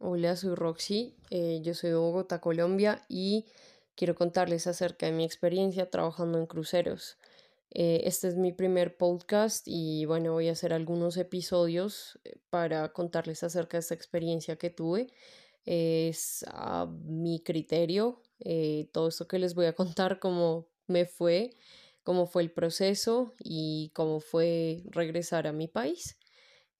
Hola, soy Roxy, eh, yo soy de Bogotá, Colombia y quiero contarles acerca de mi experiencia trabajando en cruceros. Eh, este es mi primer podcast y bueno, voy a hacer algunos episodios eh, para contarles acerca de esta experiencia que tuve. Es a mi criterio, todo esto que les voy a contar, cómo me fue, cómo fue el proceso y cómo fue regresar a mi país.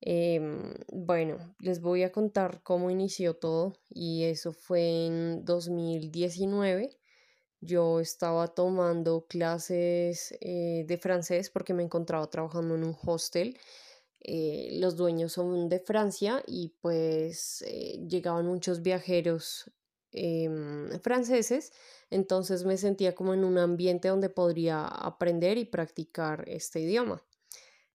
Em, bueno, les voy a contar cómo inició todo y eso fue en 2019. Yo estaba tomando clases eh, de francés porque me encontraba trabajando en un hostel. Eh, los dueños son de Francia y pues eh, llegaban muchos viajeros em, franceses, entonces me sentía como en un ambiente donde podría aprender y practicar este idioma.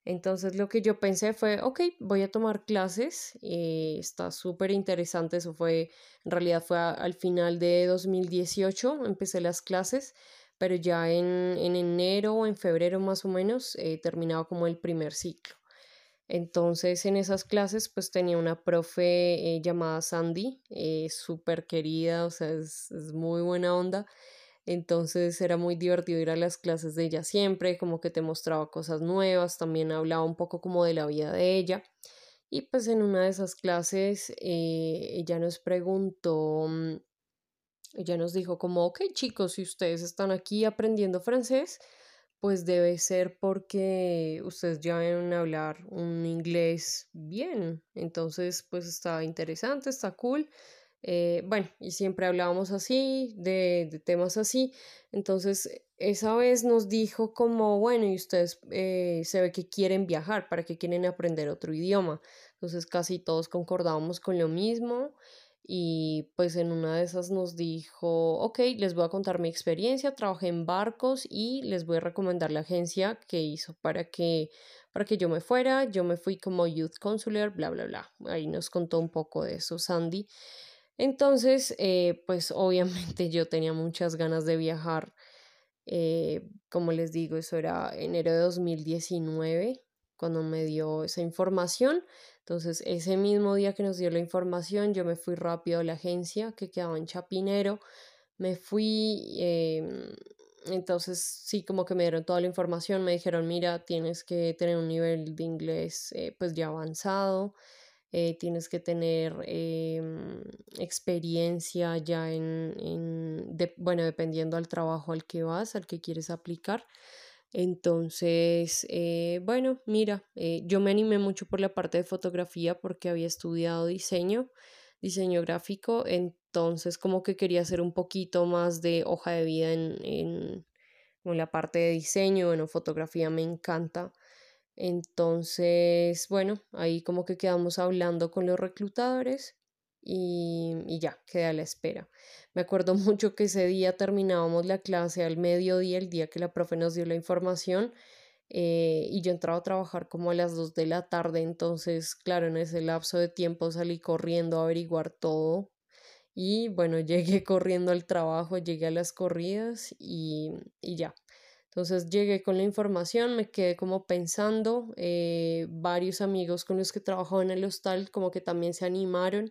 Entonces lo que yo pensé fue, ok, voy a tomar clases, eh, está súper interesante, eso fue, en realidad fue al final de 2018, empecé las clases, pero ya en, en enero o en febrero más o menos eh, terminaba como el primer ciclo. Entonces en esas clases pues tenía una profe eh, llamada Sandy, súper querida, o sea, es, es muy buena onda. Entonces era muy divertido ir a las clases de ella siempre, como que te mostraba cosas nuevas, también hablaba un poco como de la vida de ella. Y pues en una de esas clases eh, ella nos preguntó, mm, ella nos dijo como, ok chicos, si ustedes están aquí aprendiendo francés, pues debe ser porque ustedes ya ven hablar un inglés bien. Entonces pues está interesante, está cool. Eh, bueno, y siempre hablábamos así, de, temas así. Entonces, esa vez nos dijo como, bueno, y ustedes eh, se ve que quieren viajar, para que quieren aprender otro idioma. Entonces, casi todos concordábamos con lo mismo. Y pues en una de esas nos dijo, ok, les voy a contar mi experiencia, trabajé en barcos y les voy a recomendar la agencia que hizo para que, para que yo me fuera. Yo me fui como youth consular, bla, bla, bla. Ahí nos contó un poco de eso Sandy. Entonces, eh, pues obviamente yo tenía muchas ganas de viajar. Eh, como les digo, eso era enero de 2019 cuando me dio esa información. Entonces, ese mismo día que nos dio la información, yo me fui rápido a la agencia que quedaba en Chapinero. Me fui, em, entonces sí, como que me dieron toda la información, me dijeron, mira, tienes que tener un nivel de inglés eh, pues ya avanzado. Eh, tienes que tener em, experiencia ya en, bueno, dependiendo al trabajo al que vas, al que quieres aplicar. Entonces, eh, bueno, mira, eh, yo me animé mucho por la parte de fotografía porque había estudiado diseño, diseño gráfico, entonces como que quería hacer un poquito más de hoja de vida en, en, en la parte de diseño, bueno, fotografía me encanta. Entonces, bueno, ahí como que quedamos hablando con los reclutadores y, y, ya, quedé a la espera. Me acuerdo mucho que ese día terminábamos la clase al mediodía, el día que la profe nos dio la información, eh, y yo entraba a trabajar como a las 2 de la tarde, entonces, claro, en ese lapso de tiempo salí corriendo a averiguar todo. Y bueno, llegué corriendo al trabajo, llegué a las corridas y, y ya, entonces llegué con la información, me quedé como pensando, eh, varios amigos con los que trabajaban en el hostal como que también se animaron,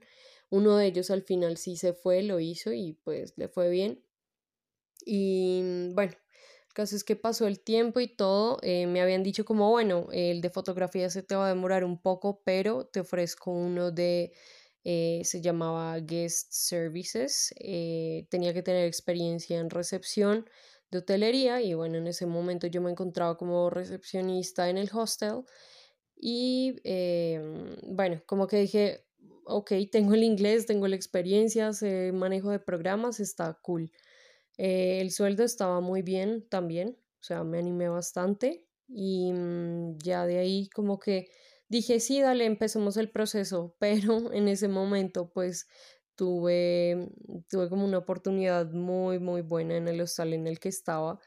uno de ellos al final sí se fue, lo hizo y pues le fue bien. Y mm, bueno, el caso es que pasó el tiempo y todo, eh, me habían dicho como, bueno, el de fotografía se te va a demorar un poco, pero te ofrezco uno de, eh, se llamaba Guest Services, tenía que tener experiencia en recepción de hotelería y bueno, en ese momento yo me encontraba como recepcionista en el hostel y em, bueno, como que dije, ok, tengo el inglés, tengo la experiencia, sé manejo de programas, está cool. Eh, el sueldo estaba muy bien también, o sea, me animé bastante y mm, ya de ahí como que dije, sí, dale, empecemos el proceso, pero en ese momento pues tuve, tuve como una oportunidad muy, muy buena en el hostal en el que estaba.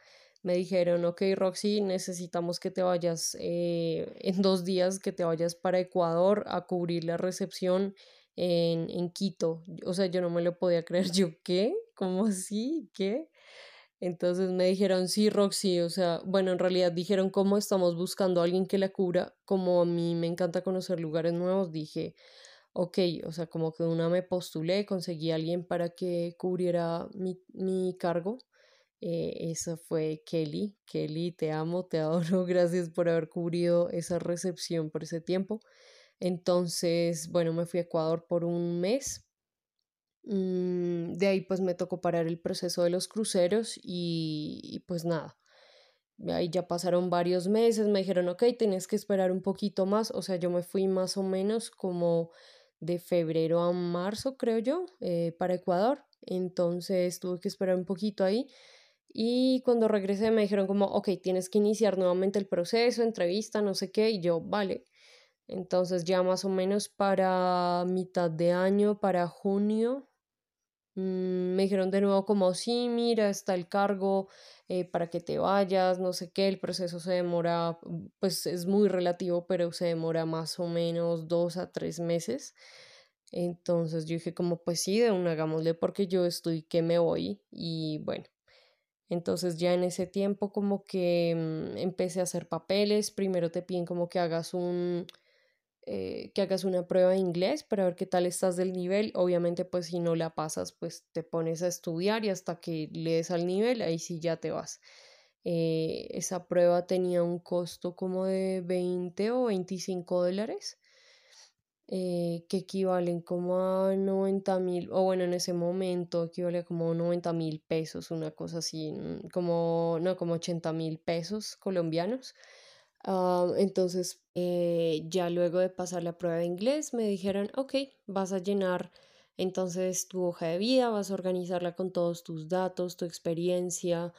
Me dijeron, ok, Roxy, necesitamos que te vayas eh, en dos días, que te vayas para Ecuador a cubrir la recepción en, en Quito. O sea, yo no me lo podía creer. Yo, ¿qué? ¿Cómo así? ¿Qué? Entonces me dijeron, sí, Roxy, o sea, bueno, en realidad dijeron, ¿cómo estamos buscando a alguien que la cubra? Como a mí me encanta conocer lugares nuevos, dije, ok, o sea, como que una me postulé, conseguí a alguien para que cubriera mi, mi cargo. Eh, esa fue Kelly. Kelly, te amo, te adoro. Gracias por haber cubrido esa recepción por ese tiempo. Entonces, bueno, me fui a Ecuador por un mes. Mm, de ahí pues me tocó parar el proceso de los cruceros y, y pues nada. Ahí ya pasaron varios meses, me dijeron, ok, tienes que esperar un poquito más. O sea, yo me fui más o menos como de febrero a marzo, creo yo, eh, para Ecuador. Entonces tuve que esperar un poquito ahí. Y cuando regresé me dijeron como, ok, tienes que iniciar nuevamente el proceso, entrevista, no sé qué. Y yo, vale. Entonces ya más o menos para mitad de año, para junio, me dijeron de nuevo como, sí, mira, está el cargo eh, para que te vayas, no sé qué, el proceso se demora, pues es muy relativo, pero se demora más o menos dos a tres meses. Entonces yo dije como, pues sí, de un hagámosle porque yo estoy que me voy y bueno. Entonces ya en ese tiempo como que mm, empecé a hacer papeles, primero te piden como que hagas un eh, que hagas una prueba de inglés para ver qué tal estás del nivel. Obviamente, pues si no la pasas, pues te pones a estudiar y hasta que lees al nivel, ahí sí ya te vas. Eh, esa prueba tenía un costo como de 20 o 25 dólares, eh, que equivalen como a 90 mil, o bueno, en ese momento equivale a como 90 mil pesos, una cosa así, mm, como, no, como 80 mil pesos colombianos. Ah, entonces, eh, ya luego de pasar la prueba de inglés, me dijeron, ok, vas a llenar entonces tu hoja de vida, vas a organizarla con todos tus datos, tu experiencia.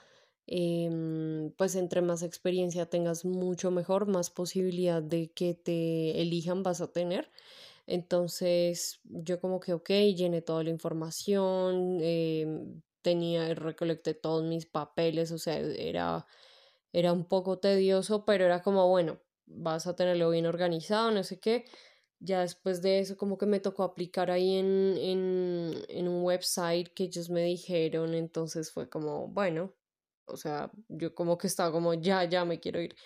Em, pues entre más experiencia tengas, mucho mejor, más posibilidad de que te elijan vas a tener. Entonces, yo como que, ok, llené toda la información, em, tenía, recolecté todos mis papeles, o sea, era era un poco tedioso, pero era como, bueno, vas a tenerlo bien organizado, no sé qué. Ya después de eso, como que me tocó aplicar ahí en, en, en un website que ellos me dijeron, entonces fue como, bueno, o sea, yo como que estaba como, ya, ya me quiero ir.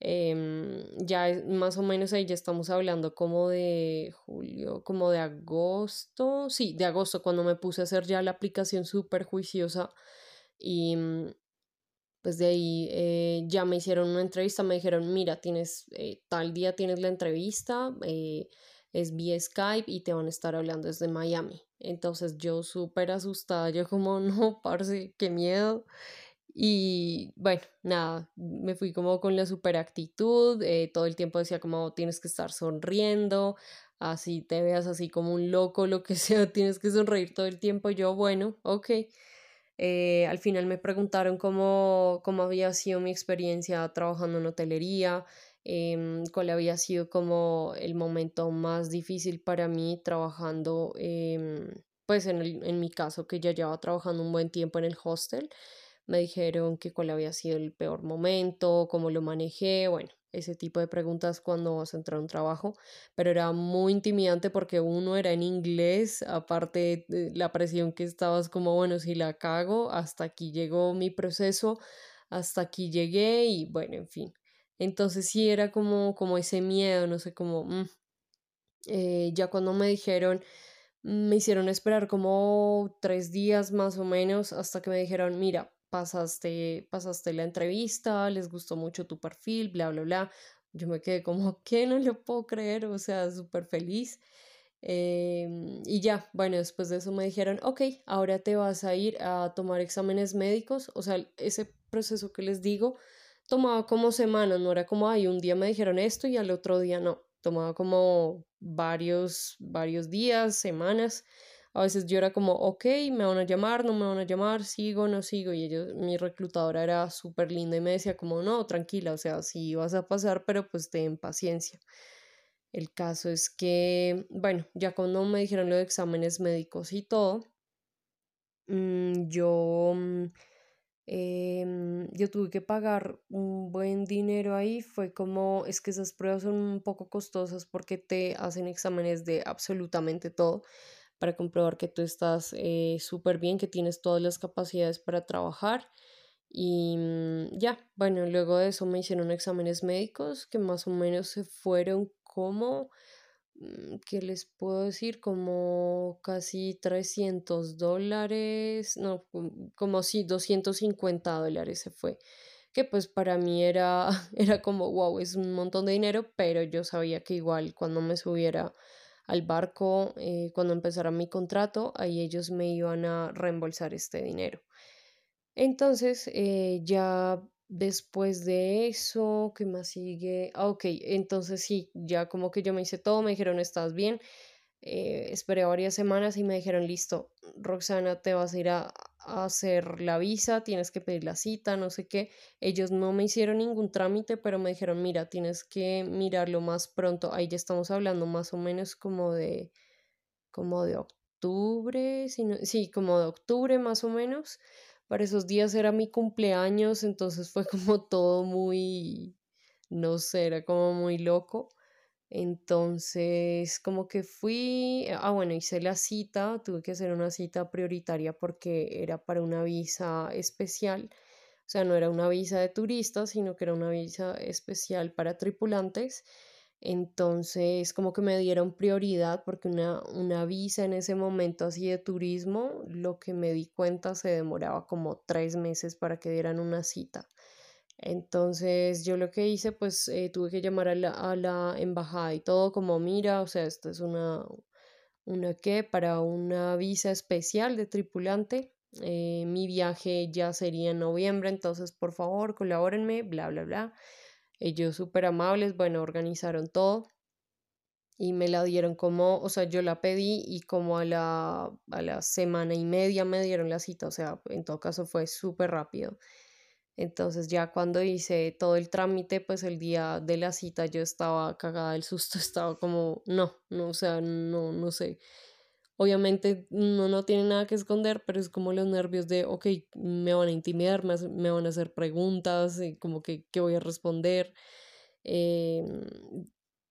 Em, ya más o menos ahí ya estamos hablando como de julio, como de agosto, sí, de agosto, cuando me puse a hacer ya la aplicación súper juiciosa y, mm, pues de ahí eh, ya me hicieron una entrevista, me dijeron, mira, tienes eh, tal día tienes la entrevista, eh, es vía Skype y te van a estar hablando desde Miami. Entonces yo súper asustada, yo como, no, parce, qué miedo. Y bueno, nada, me fui como con la super actitud, todo el tiempo decía como tienes que estar sonriendo, así te veas así como un loco, lo que sea, tienes que sonreír todo el tiempo. Yo, bueno, ok. Eh, al final me preguntaron cómo, cómo había sido mi experiencia trabajando en hotelería, em, cuál había sido como el momento más difícil para mí trabajando, em, pues en, el, en mi caso que ya llevaba trabajando un buen tiempo en el hostel. Me dijeron que cuál había sido el peor momento, cómo lo manejé, bueno, ese tipo de preguntas cuando vas a entrar a un trabajo, pero era muy intimidante porque uno era en inglés, aparte de la presión que estabas como, bueno, si la cago, hasta aquí llegó mi proceso, hasta aquí llegué y bueno, en fin. Entonces sí era como, como ese miedo, no sé, como... Mm. Eh, ya cuando me dijeron, me hicieron esperar como tres días más o menos hasta que me dijeron, mira, pasaste, pasaste la entrevista, les gustó mucho tu perfil, bla, bla, bla. Yo me quedé como, ¿qué? No lo puedo creer, o sea, súper feliz. Em, y ya, bueno, después de eso me dijeron, ok, ahora te vas a ir a tomar exámenes médicos. O sea, ese proceso que les digo tomaba como semanas, no era como, ay, un día me dijeron esto y al otro día no. Tomaba como varios, varios días, semanas. A veces yo era como, ok, me van a llamar, no me van a llamar, sigo, no sigo. Y ellos, mi reclutadora era súper linda y me decía como, no, tranquila, o sea, sí vas a pasar, pero pues ten paciencia. El caso es que, bueno, ya cuando me dijeron lo de exámenes médicos y todo, mm, yo, em, yo tuve que pagar un buen dinero ahí. Fue como, es que esas pruebas son un poco costosas porque te hacen exámenes de absolutamente todo para comprobar que tú estás eh, súper bien, que tienes todas las capacidades para trabajar. Y mm, ya, bueno, luego de eso me hicieron exámenes médicos que más o menos se fueron como mm, ¿qué les puedo decir? Como casi 300 dólares, no, como sí, 250 dólares se fue que pues para mí era, era como, wow, es un montón de dinero, pero yo sabía que igual cuando me subiera al barco, eh, cuando empezara mi contrato, ahí ellos me iban a reembolsar este dinero. Entonces, eh, ya después de eso, ¿qué más sigue? Ah, ok, entonces sí, ya como que yo me hice todo, me dijeron, estás bien. Eh, esperé varias semanas y me dijeron, listo, Roxana, te vas a ir a, hacer la visa, tienes que pedir la cita, no sé qué. Ellos no me hicieron ningún trámite, pero me dijeron, mira, tienes que mirarlo más pronto. Ahí ya estamos hablando más o menos como de, como de octubre, sí, como de octubre más o menos. Para esos días era mi cumpleaños, entonces fue como todo muy, no sé, era como muy loco. Entonces, como que fui, ah, bueno, hice la cita, tuve que hacer una cita prioritaria porque era para una visa especial, o sea, no era una visa de turistas, sino que era una visa especial para tripulantes. Entonces, como que me dieron prioridad porque una, una visa en ese momento así de turismo, lo que me di cuenta se demoraba como tres meses para que dieran una cita. Entonces yo lo que hice, pues eh, tuve que llamar a la, embajada y todo como, mira, o sea, esto es una, una qué, para una visa especial de tripulante. Eh, mi viaje ya sería en noviembre, entonces por favor colabórenme, bla, bla, bla. Ellos súper amables, bueno, organizaron todo y me la dieron como, o sea, yo la pedí y como a la, a la semana y media me dieron la cita, o sea, en todo caso fue súper rápido. Entonces ya cuando hice todo el trámite, pues el día de la cita yo estaba cagada del susto, estaba como, no, no, o sea, no, no sé. Obviamente uno no tiene nada que esconder, pero es como los nervios de, ok, me van a intimidar, me, van a hacer preguntas, como que, ¿qué voy a responder? Em,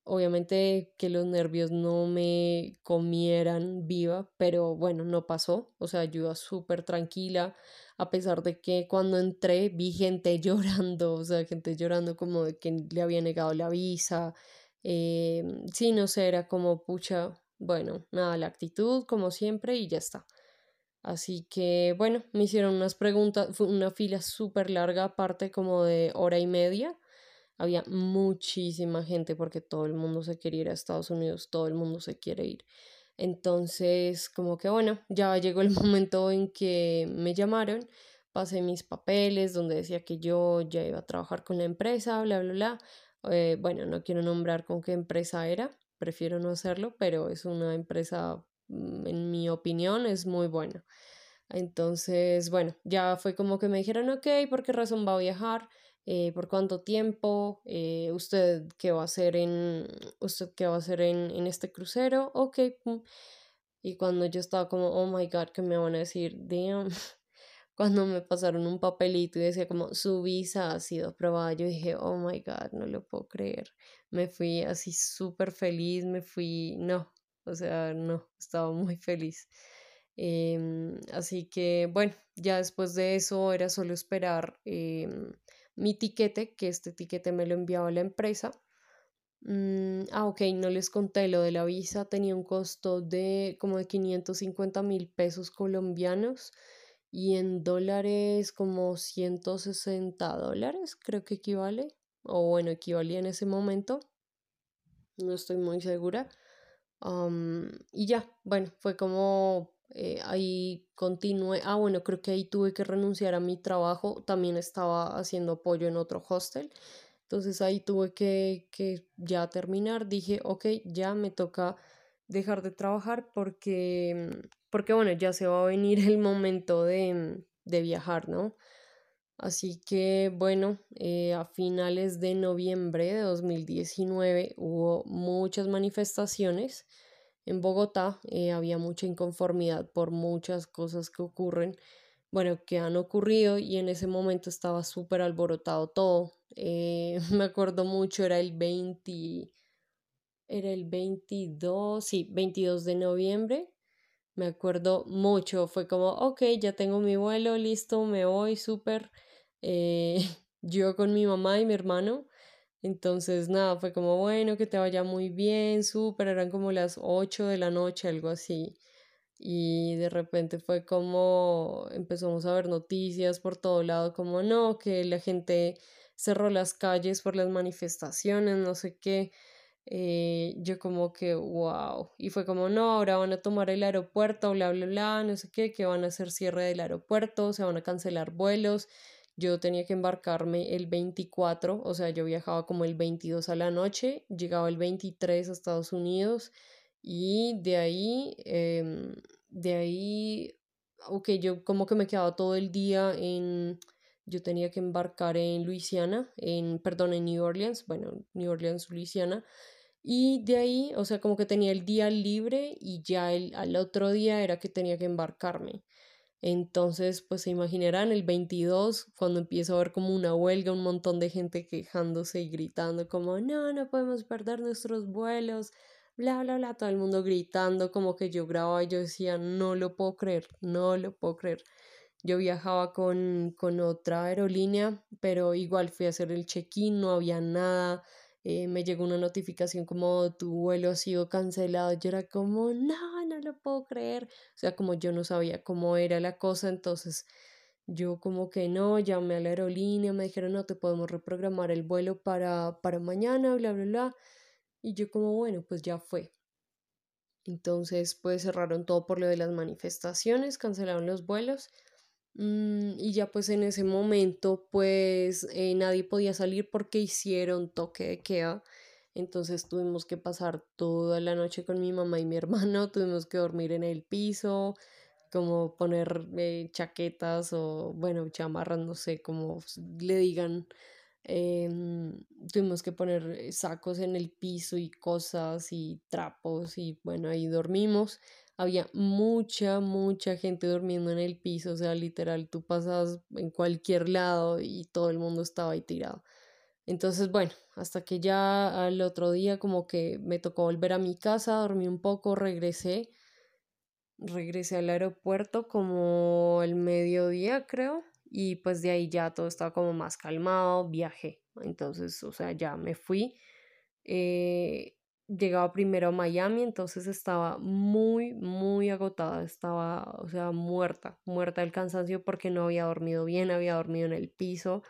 obviamente que los nervios no me comieran viva, pero bueno, no pasó, o sea, yo iba súper tranquila a pesar de que cuando entré vi gente llorando, o sea, gente llorando como de que le había negado la visa. Eh, sí, no sé, era como, pucha, bueno, nada, la actitud como siempre y ya está. Así que, bueno, me hicieron unas preguntas, fue una fila súper larga, aparte como de hora y media. Había muchísima gente porque todo el mundo se quería ir a Estados Unidos, todo el mundo se quiere ir. Entonces, como que bueno, ya llegó el momento en que me llamaron, pasé mis papeles donde decía que yo ya iba a trabajar con la empresa, bla, bla, bla. Eh, bueno, no quiero nombrar con qué empresa era, prefiero no hacerlo, pero es una empresa, mm, en mi opinión, es muy buena. Entonces, bueno, ya fue como que me dijeron, ok, ¿por qué razón va a viajar? Eh, por cuánto tiempo, eh, usted qué va a hacer en, usted qué va a hacer en, en este crucero, ok. Y cuando yo estaba como, oh my god, ¿qué me van a decir? Damn. Cuando me pasaron un papelito y decía como, su visa ha sido aprobada, yo dije, oh my god, no lo puedo creer. Me fui así súper feliz, me fui, no, o sea, no, estaba muy feliz. Em, así que bueno, ya después de eso era solo esperar em, mi tiquete, que este tiquete me lo enviaba la empresa. Mm, ah, ok, no les conté lo de la visa, tenía un costo de como de 550 mil pesos colombianos y en dólares como 160 dólares, creo que equivale, o bueno, equivalía en ese momento, no estoy muy segura. y ya, bueno, fue como eh, ahí continué, ah bueno, creo que ahí tuve que renunciar a mi trabajo, también estaba haciendo apoyo en otro hostel, entonces ahí tuve que, que ya terminar, dije, ok, ya me toca dejar de trabajar porque, porque bueno, ya se va a venir el momento de, de viajar, ¿no? Así que bueno, eh, a finales de noviembre de 2019 hubo muchas manifestaciones en Bogotá eh, había mucha inconformidad por muchas cosas que ocurren, bueno, que han ocurrido y en ese momento estaba súper alborotado todo. Eh, me acuerdo mucho, era el 20, era el 22, sí, 22 de noviembre. Me acuerdo mucho, fue como, ok, ya tengo mi vuelo, listo, me voy, súper. Eh, yo con mi mamá y mi hermano Entonces, nada, fue como, bueno, que te vaya muy bien, súper, eran como las 8 de la noche, algo así. Y de repente fue como, empezamos a ver noticias por todo lado, como no, que la gente cerró las calles por las manifestaciones, no sé qué. Eh, yo como que, wow. Y fue como, no, ahora van a tomar el aeropuerto, bla, bla, bla, no sé qué, que van a hacer cierre del aeropuerto, se van a cancelar vuelos. Yo tenía que embarcarme el 24, o sea, yo viajaba como el 22 a la noche, llegaba el 23 a Estados Unidos y de ahí, em, de ahí, ok, yo como que me quedaba todo el día en, yo tenía que embarcar en Luisiana, en, perdón, en New Orleans, bueno, New Orleans, Luisiana, y de ahí, o sea, como que tenía el día libre y ya el, al otro día era que tenía que embarcarme. Entonces, pues se imaginarán el 22, cuando empiezo a ver como una huelga, un montón de gente quejándose y gritando como, no, no podemos perder nuestros vuelos, bla, bla, bla, todo el mundo gritando como que yo grababa y yo decía, no lo puedo creer, no lo puedo creer. Yo viajaba con, con otra aerolínea, pero igual fui a hacer el check-in, no había nada eh, me llegó una notificación como tu vuelo ha sido cancelado. Yo era como, no, no lo puedo creer. O sea, como yo no sabía cómo era la cosa, entonces yo como que no, llamé a la aerolínea, me dijeron, no, te podemos reprogramar el vuelo para, para mañana, bla, bla, bla. Y yo como, bueno, pues ya fue. Entonces, pues cerraron todo por lo de las manifestaciones, cancelaron los vuelos. Mm, y ya pues en ese momento pues eh, nadie podía salir porque hicieron toque de queda. Entonces tuvimos que pasar toda la noche con mi mamá y mi hermano, tuvimos que dormir en el piso, como poner eh, chaquetas o bueno, chamarras, no sé, como le digan. Em, tuvimos que poner sacos en el piso y cosas y trapos y bueno, ahí dormimos había mucha, mucha gente durmiendo en el piso, o sea, literal, tú pasabas en cualquier lado y todo el mundo estaba ahí tirado. Entonces, bueno, hasta que ya al otro día como que me tocó volver a mi casa, dormí un poco, regresé, regresé al aeropuerto como el mediodía, creo, y pues de ahí ya todo estaba como más calmado, viajé. Entonces, o sea, ya me fui. Eh, llegaba primero a Miami, entonces estaba muy, muy agotada, estaba, o sea, muerta, muerta del cansancio porque no había dormido bien, había dormido en el piso.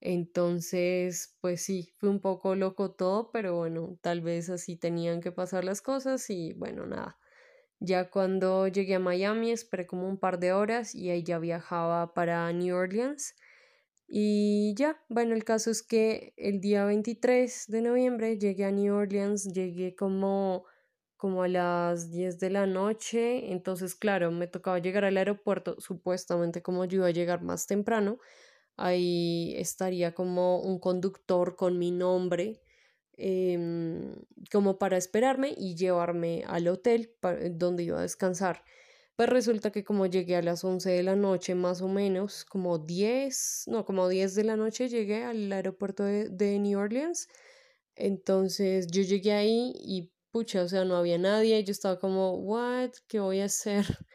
Entonces, pues sí, fue un poco loco todo, pero bueno, tal vez así tenían que pasar las cosas y bueno, nada. Ya cuando llegué a Miami esperé como un par de horas y ahí ya viajaba para New Orleans. Y ya, bueno, el caso es que el día 23 de noviembre llegué a New Orleans, llegué como, como a las 10 de la noche, entonces claro, me tocaba llegar al aeropuerto, supuestamente como yo iba a llegar más temprano, ahí estaría como un conductor con mi nombre, em, como para esperarme y llevarme al hotel donde iba a descansar. Pues resulta que como llegué a las 11 de la noche, más o menos, como 10, no, como 10 de la noche llegué al aeropuerto de, de New Orleans. Entonces yo llegué ahí y pucha, o sea, no había nadie. Yo estaba como, what, ¿qué voy a hacer?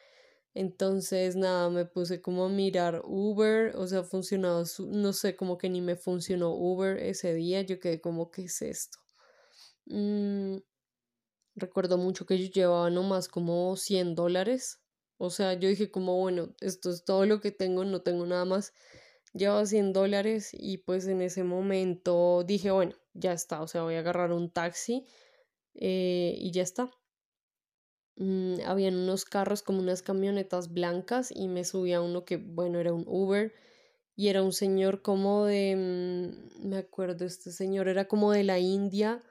Entonces, nada, me puse como a mirar Uber, o sea, funcionado, no sé, como que ni me funcionó Uber ese día, yo quedé como, ¿qué es esto? Mm, recuerdo mucho que yo llevaba nomás como 100 dólares o sea, yo dije como, bueno, esto es todo lo que tengo, no tengo nada más. Llevo 100 dólares y pues en ese momento dije, bueno, ya está, o sea, voy a agarrar un taxi eh, y ya está. Mm, habían unos carros como unas camionetas blancas y me subí a uno que, bueno, era un Uber y era un señor como de, mm, me acuerdo, este señor era como de la India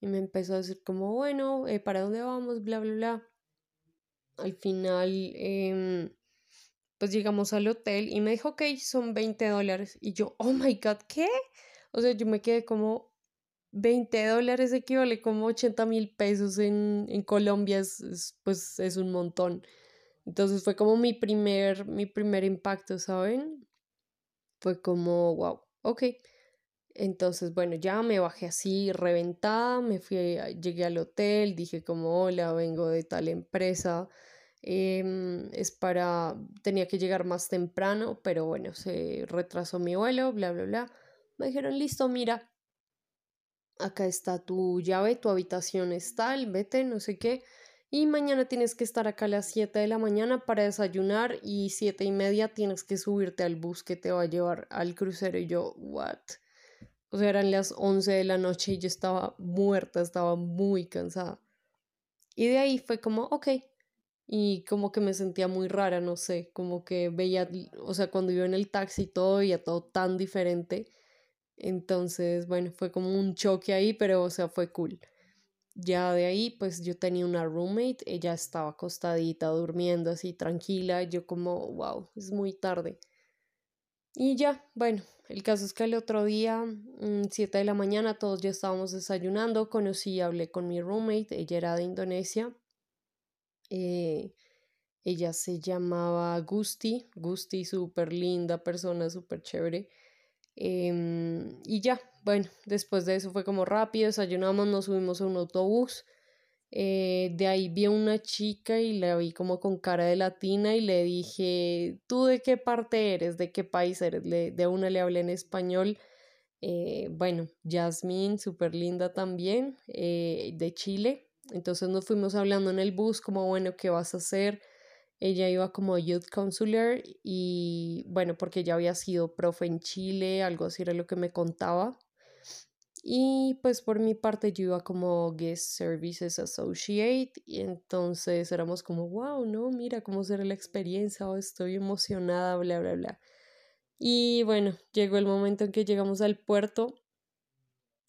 y me empezó a decir como, bueno, eh, ¿para dónde vamos? Bla, bla, bla al final, em, pues llegamos al hotel y me dijo, ok, son 20 dólares. Y yo, oh my God, ¿qué? O sea, yo me quedé como 20 dólares equivale como 80 mil pesos en, Colombia, es, pues es un montón. Entonces fue como mi primer, mi primer impacto, ¿saben? Fue como, wow, ok. Entonces, bueno, ya me bajé así reventada, me fui, llegué al hotel, dije como, hola, vengo de tal empresa, em, es para, tenía que llegar más temprano, pero bueno, se retrasó mi vuelo, bla, bla, bla. Me dijeron, listo, mira, acá está tu llave, tu habitación está, tal, vete, no sé qué. Y mañana tienes que estar acá a las 7 de la mañana para desayunar y siete y media tienes que subirte al bus que te va a llevar al crucero. Y yo, what? O sea, eran las 11 de la noche y yo estaba muerta, estaba muy cansada. Y de ahí fue como, ok. Y como que me sentía muy rara, no sé, como que veía, o sea, cuando iba en el taxi todo, veía todo tan diferente. Entonces, bueno, fue como un choque ahí, pero, o sea, fue cool. Ya de ahí, pues yo tenía una roommate, ella estaba acostadita, durmiendo así tranquila, yo como, wow, es muy tarde. Y ya, bueno, el caso es que el otro día, 7 mm, de la mañana, todos ya estábamos desayunando, conocí, hablé con mi roommate, ella era de Indonesia. Eh, ella se llamaba Gusti, Gusti, súper linda persona, súper chévere. Em, y ya, bueno, después de eso fue como rápido, desayunamos, nos subimos a un autobús. Eh, de ahí vi a una chica y la vi como con cara de latina y le dije, ¿tú de qué parte eres? ¿De qué país eres? de una le hablé en español. Eh, bueno, Jasmine, súper linda también, eh, de Chile. Entonces nos fuimos hablando en el bus como, bueno, ¿qué vas a hacer? Ella iba como youth counselor y bueno, porque ella había sido profe en Chile, algo así era lo que me contaba. Y pues por mi parte yo iba como Guest Services Associate y entonces éramos como, wow, no, mira cómo será la experiencia, oh, estoy emocionada, bla, bla, bla. Y bueno, llegó el momento en que llegamos al puerto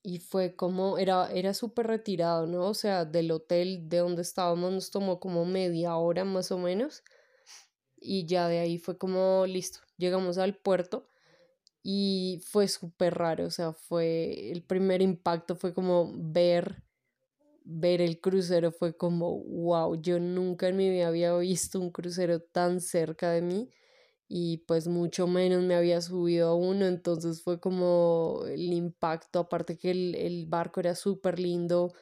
y fue como, era, era súper retirado, ¿no? O sea, del hotel de donde estábamos nos tomó como media hora más o menos. Y ya de ahí fue como, listo, llegamos al puerto y fue súper raro, o sea, fue, el primer impacto fue como ver, ver el crucero, fue como, wow, yo nunca en mi vida había visto un crucero tan cerca de mí y pues mucho menos me había subido a uno, entonces fue como el impacto, aparte que el, barco era súper lindo,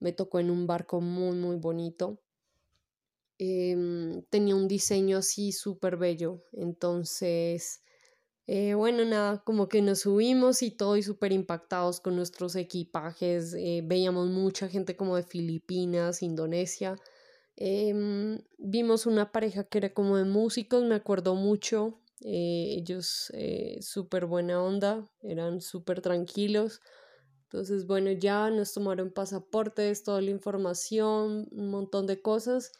me tocó en un barco muy, muy bonito. Em, tenía un diseño así súper bello, entonces, eh, bueno, nada, como que nos subimos y todo y súper impactados con nuestros equipajes, eh, veíamos mucha gente como de Filipinas, Indonesia, Em, vimos una pareja que era como de músicos, me acuerdo mucho. Eh, ellos eh, súper buena onda, eran súper tranquilos. Entonces, bueno, ya nos tomaron pasaportes, toda la información, un montón de cosas.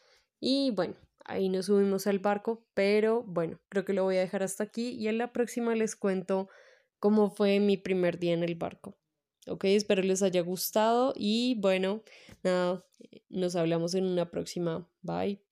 Y bueno, ahí nos subimos al barco, pero bueno, creo que lo voy a dejar hasta aquí y en la próxima les cuento cómo fue mi primer día en el barco. Ok, espero les haya gustado y bueno, nada, nos hablamos en una próxima. Bye.